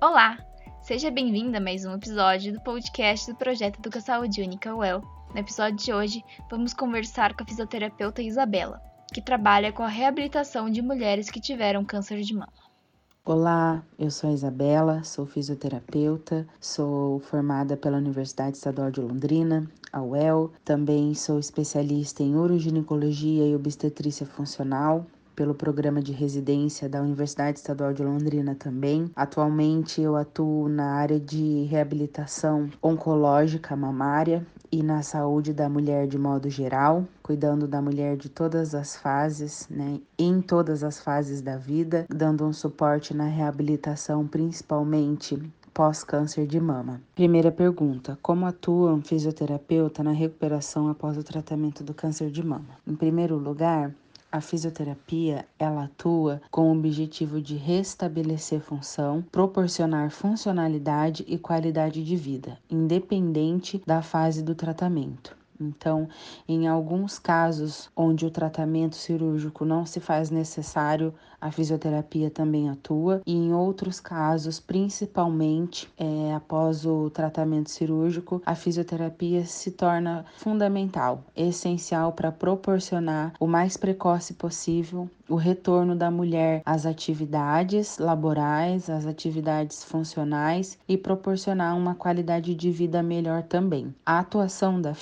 Olá! Seja bem-vinda a mais um episódio do podcast do Projeto Educa Saúde Única UEL. No episódio de hoje, vamos conversar com a fisioterapeuta Isabela, que trabalha com a reabilitação de mulheres que tiveram câncer de mama. Olá, eu sou a Isabela, sou fisioterapeuta, sou formada pela Universidade Estadual de Londrina, a UEL, também sou especialista em uroginecologia e obstetrícia funcional, pelo programa de residência da Universidade Estadual de Londrina também. Atualmente eu atuo na área de reabilitação oncológica mamária e na saúde da mulher de modo geral, cuidando da mulher de todas as fases, né, em todas as fases da vida, dando um suporte na reabilitação, principalmente pós-câncer de mama. Primeira pergunta: Como atua um fisioterapeuta na recuperação após o tratamento do câncer de mama? Em primeiro lugar, a fisioterapia, ela atua com o objetivo de restabelecer função, proporcionar funcionalidade e qualidade de vida, independente da fase do tratamento. Então, em alguns casos onde o tratamento cirúrgico não se faz necessário, a fisioterapia também atua, e em outros casos, principalmente é, após o tratamento cirúrgico, a fisioterapia se torna fundamental, essencial para proporcionar o mais precoce possível o retorno da mulher às atividades laborais, às atividades funcionais e proporcionar uma qualidade de vida melhor também. A atuação da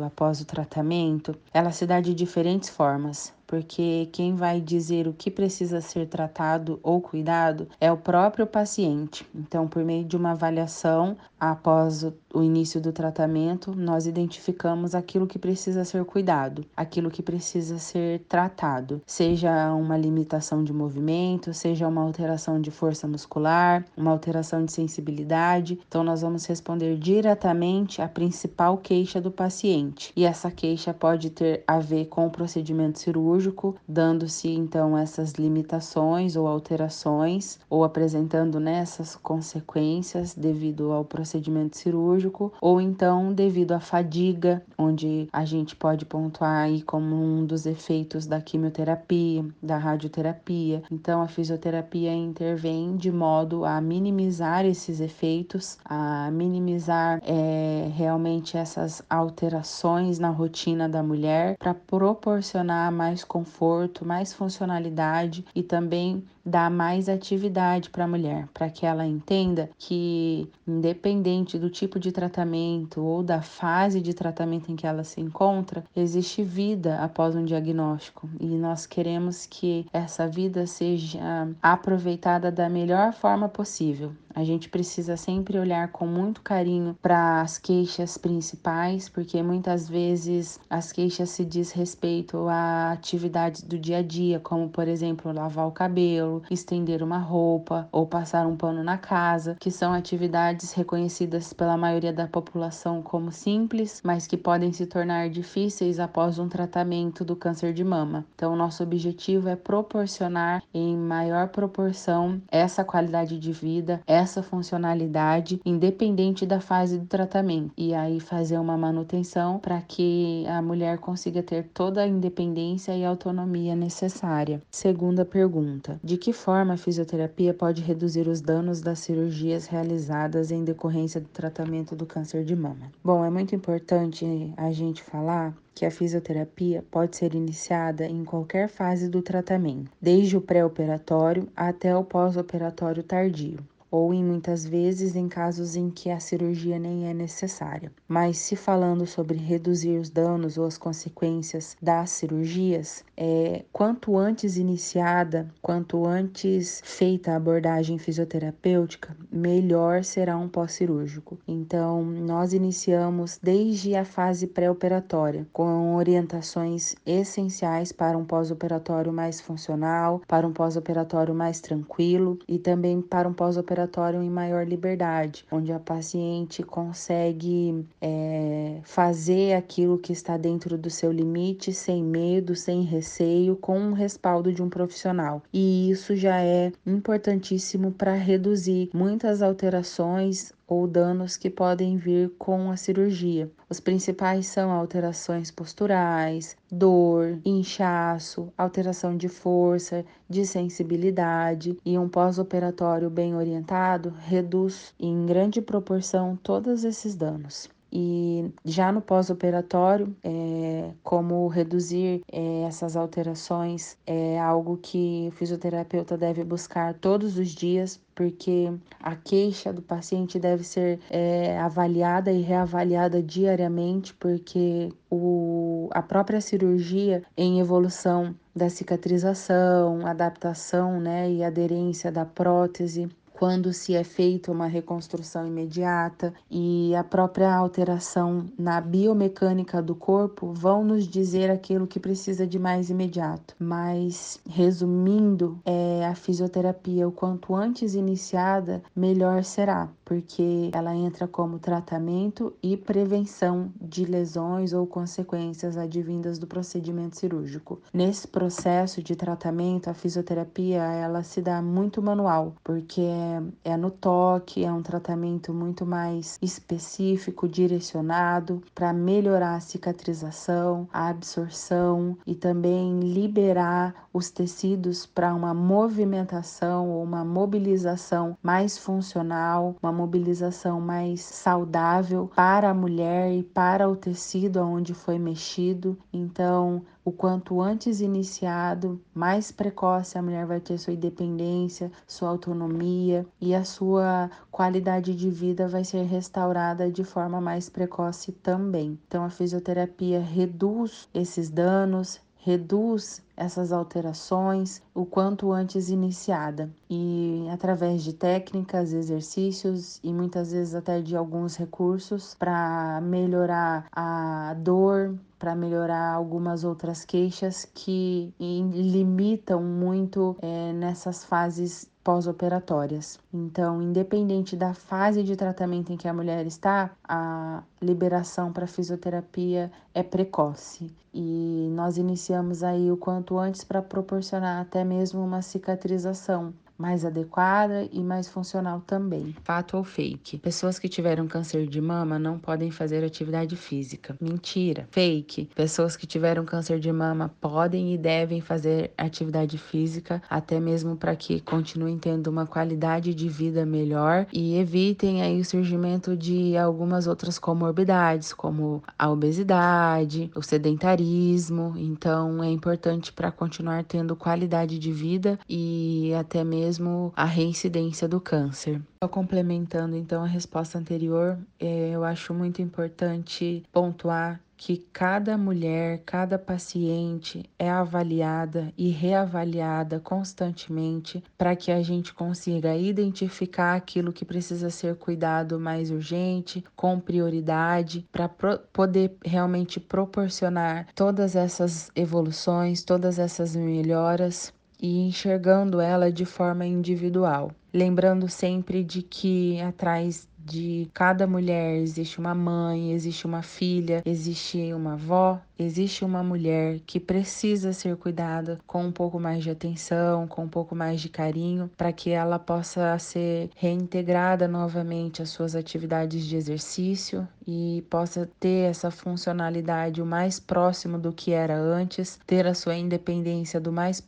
físio após o tratamento, ela se dá de diferentes formas porque quem vai dizer o que precisa ser tratado ou cuidado é o próprio paciente. Então, por meio de uma avaliação após o início do tratamento, nós identificamos aquilo que precisa ser cuidado, aquilo que precisa ser tratado, seja uma limitação de movimento, seja uma alteração de força muscular, uma alteração de sensibilidade. Então, nós vamos responder diretamente à principal queixa do paciente. E essa queixa pode ter a ver com o procedimento cirúrgico, dando-se então essas limitações ou alterações, ou apresentando nessas consequências devido ao procedimento cirúrgico cirúrgico ou então devido à fadiga, onde a gente pode pontuar aí como um dos efeitos da quimioterapia, da radioterapia. Então a fisioterapia intervém de modo a minimizar esses efeitos, a minimizar é, realmente essas alterações na rotina da mulher para proporcionar mais conforto, mais funcionalidade e também dar mais atividade para a mulher, para que ela entenda que, independente do tipo de tratamento ou da fase de tratamento em que ela se encontra, existe vida após um diagnóstico e nós queremos que essa vida seja aproveitada da melhor forma possível. A gente precisa sempre olhar com muito carinho para as queixas principais, porque muitas vezes as queixas se diz respeito a atividades do dia a dia, como por exemplo lavar o cabelo, estender uma roupa ou passar um pano na casa, que são atividades reconhecidas pela maioria da população como simples, mas que podem se tornar difíceis após um tratamento do câncer de mama. Então, nosso objetivo é proporcionar em maior proporção essa qualidade de vida, essa funcionalidade, independente da fase do tratamento, e aí fazer uma manutenção para que a mulher consiga ter toda a independência e autonomia necessária. Segunda pergunta: de que forma a fisioterapia pode reduzir os danos das cirurgias realizadas em decorrência do tratamento do câncer de mama? Bom, é muito importante a gente falar que a fisioterapia pode ser iniciada em qualquer fase do tratamento, desde o pré-operatório até o pós-operatório tardio ou em muitas vezes em casos em que a cirurgia nem é necessária. Mas se falando sobre reduzir os danos ou as consequências das cirurgias, é, quanto antes iniciada, quanto antes feita a abordagem fisioterapêutica, melhor será um pós-cirúrgico. Então, nós iniciamos desde a fase pré-operatória, com orientações essenciais para um pós-operatório mais funcional, para um pós-operatório mais tranquilo e também para um pós-operatório operatório em maior liberdade, onde a paciente consegue é, fazer aquilo que está dentro do seu limite, sem medo, sem receio, com o respaldo de um profissional. E isso já é importantíssimo para reduzir muitas alterações ou danos que podem vir com a cirurgia. Os principais são alterações posturais, dor, inchaço, alteração de força, de sensibilidade e um pós-operatório bem orientado reduz em grande proporção todos esses danos. E já no pós-operatório, é, como reduzir é, essas alterações é algo que o fisioterapeuta deve buscar todos os dias, porque a queixa do paciente deve ser é, avaliada e reavaliada diariamente, porque o, a própria cirurgia em evolução da cicatrização, adaptação né, e aderência da prótese quando se é feita uma reconstrução imediata e a própria alteração na biomecânica do corpo vão nos dizer aquilo que precisa de mais imediato. Mas, resumindo, é a fisioterapia o quanto antes iniciada, melhor será, porque ela entra como tratamento e prevenção de lesões ou consequências advindas do procedimento cirúrgico. Nesse processo de tratamento, a fisioterapia ela se dá muito manual, porque é é, no toque, é um tratamento muito mais específico, direcionado para melhorar a cicatrização, a absorção e também liberar os tecidos para uma movimentação ou uma mobilização mais funcional, uma mobilização mais saudável para a mulher e para o tecido onde foi mexido. Então, o quanto antes iniciado, mais precoce a mulher vai ter sua independência, sua autonomia e a sua qualidade de vida vai ser restaurada de forma mais precoce também. Então a fisioterapia reduz esses danos, reduz essas alterações o quanto antes iniciada e através de técnicas, exercícios e muitas vezes até de alguns recursos para melhorar a dor, para melhorar algumas outras queixas que limitam muito é, nessas fases pós-operatórias. Então, independente da fase de tratamento em que a mulher está, a liberação para fisioterapia é precoce e nós iniciamos aí o quanto antes para proporcionar até mesmo uma cicatrização mais adequada e mais funcional também. Fato ou fake? Pessoas que tiveram câncer de mama não podem fazer atividade física. Mentira. Fake. Pessoas que tiveram câncer de mama podem e devem fazer atividade física, até mesmo para que continuem tendo uma qualidade de vida melhor e evitem aí o surgimento de algumas outras comorbidades, como a obesidade, o sedentarismo. Então, é importante para continuar tendo qualidade de vida e até mesmo mesmo a reincidência do câncer. Complementando então a resposta anterior, é, eu acho muito importante pontuar que cada mulher, cada paciente é avaliada e reavaliada constantemente para que a gente consiga identificar aquilo que precisa ser cuidado mais urgente, com prioridade, para pro poder realmente proporcionar todas essas evoluções, todas essas melhoras e enxergando ela de forma individual, lembrando sempre de que atrás de cada mulher existe uma mãe, existe uma filha, existe uma avó, existe uma mulher que precisa ser cuidada com um pouco mais de atenção, com um pouco mais de carinho, para que ela possa ser reintegrada novamente às suas atividades de exercício e possa ter essa funcionalidade o mais próximo do que era antes, ter a sua independência do mais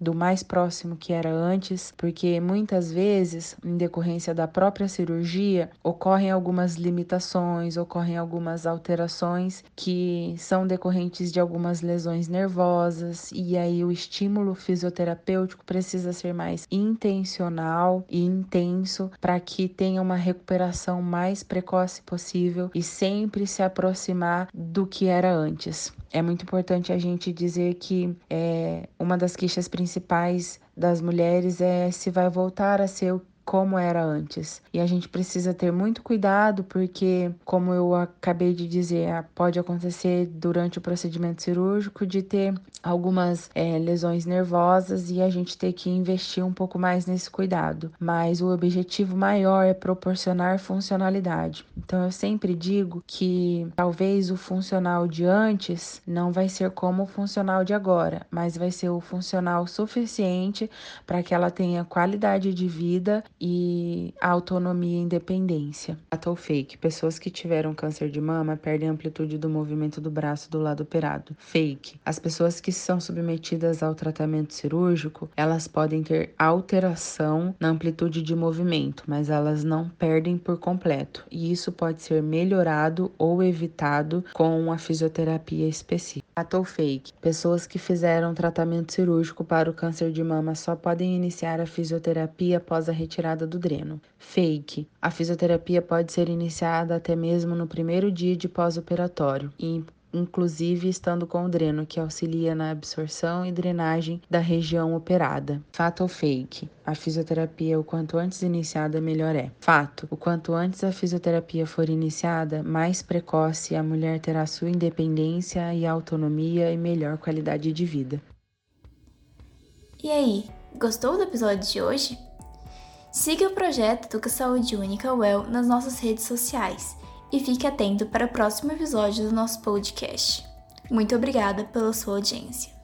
do mais próximo que era antes, porque muitas vezes, em decorrência da própria cirurgia, ocorrem algumas limitações, ocorrem algumas alterações que são decorrentes de algumas lesões nervosas, e aí o estímulo fisioterapêutico precisa ser mais intencional e intenso para que tenha uma recuperação mais precoce possível e sempre se aproximar do que era antes. É muito importante a gente dizer que é, uma das queixas principais das mulheres é se vai voltar a ser o como era antes. E a gente precisa ter muito cuidado porque, como eu acabei de dizer, pode acontecer durante o procedimento cirúrgico de ter algumas é, lesões nervosas e a gente ter que investir um pouco mais nesse cuidado. Mas o objetivo maior é proporcionar funcionalidade. Então eu sempre digo que talvez o funcional de antes não vai ser como o funcional de agora, mas vai ser o funcional suficiente para que ela tenha qualidade de vida e autonomia e independência. Fato fake? Pessoas que tiveram câncer de mama perdem a amplitude do movimento do braço do lado operado. Fake. As pessoas que são submetidas ao tratamento cirúrgico, elas podem ter alteração na amplitude de movimento, mas elas não perdem por completo. E isso pode ser melhorado ou evitado com uma fisioterapia específica. Fato fake? Pessoas que fizeram tratamento cirúrgico para o câncer de mama só podem iniciar a fisioterapia após a retirada do dreno. Fake. A fisioterapia pode ser iniciada até mesmo no primeiro dia de pós-operatório e inclusive estando com o dreno, que auxilia na absorção e drenagem da região operada. Fato ou fake? A fisioterapia, o quanto antes iniciada, melhor é. Fato: o quanto antes a fisioterapia for iniciada, mais precoce a mulher terá sua independência e autonomia e melhor qualidade de vida. E aí, gostou do episódio de hoje? Siga o projeto Educa Saúde Única Well nas nossas redes sociais e fique atento para o próximo episódio do nosso podcast. Muito obrigada pela sua audiência.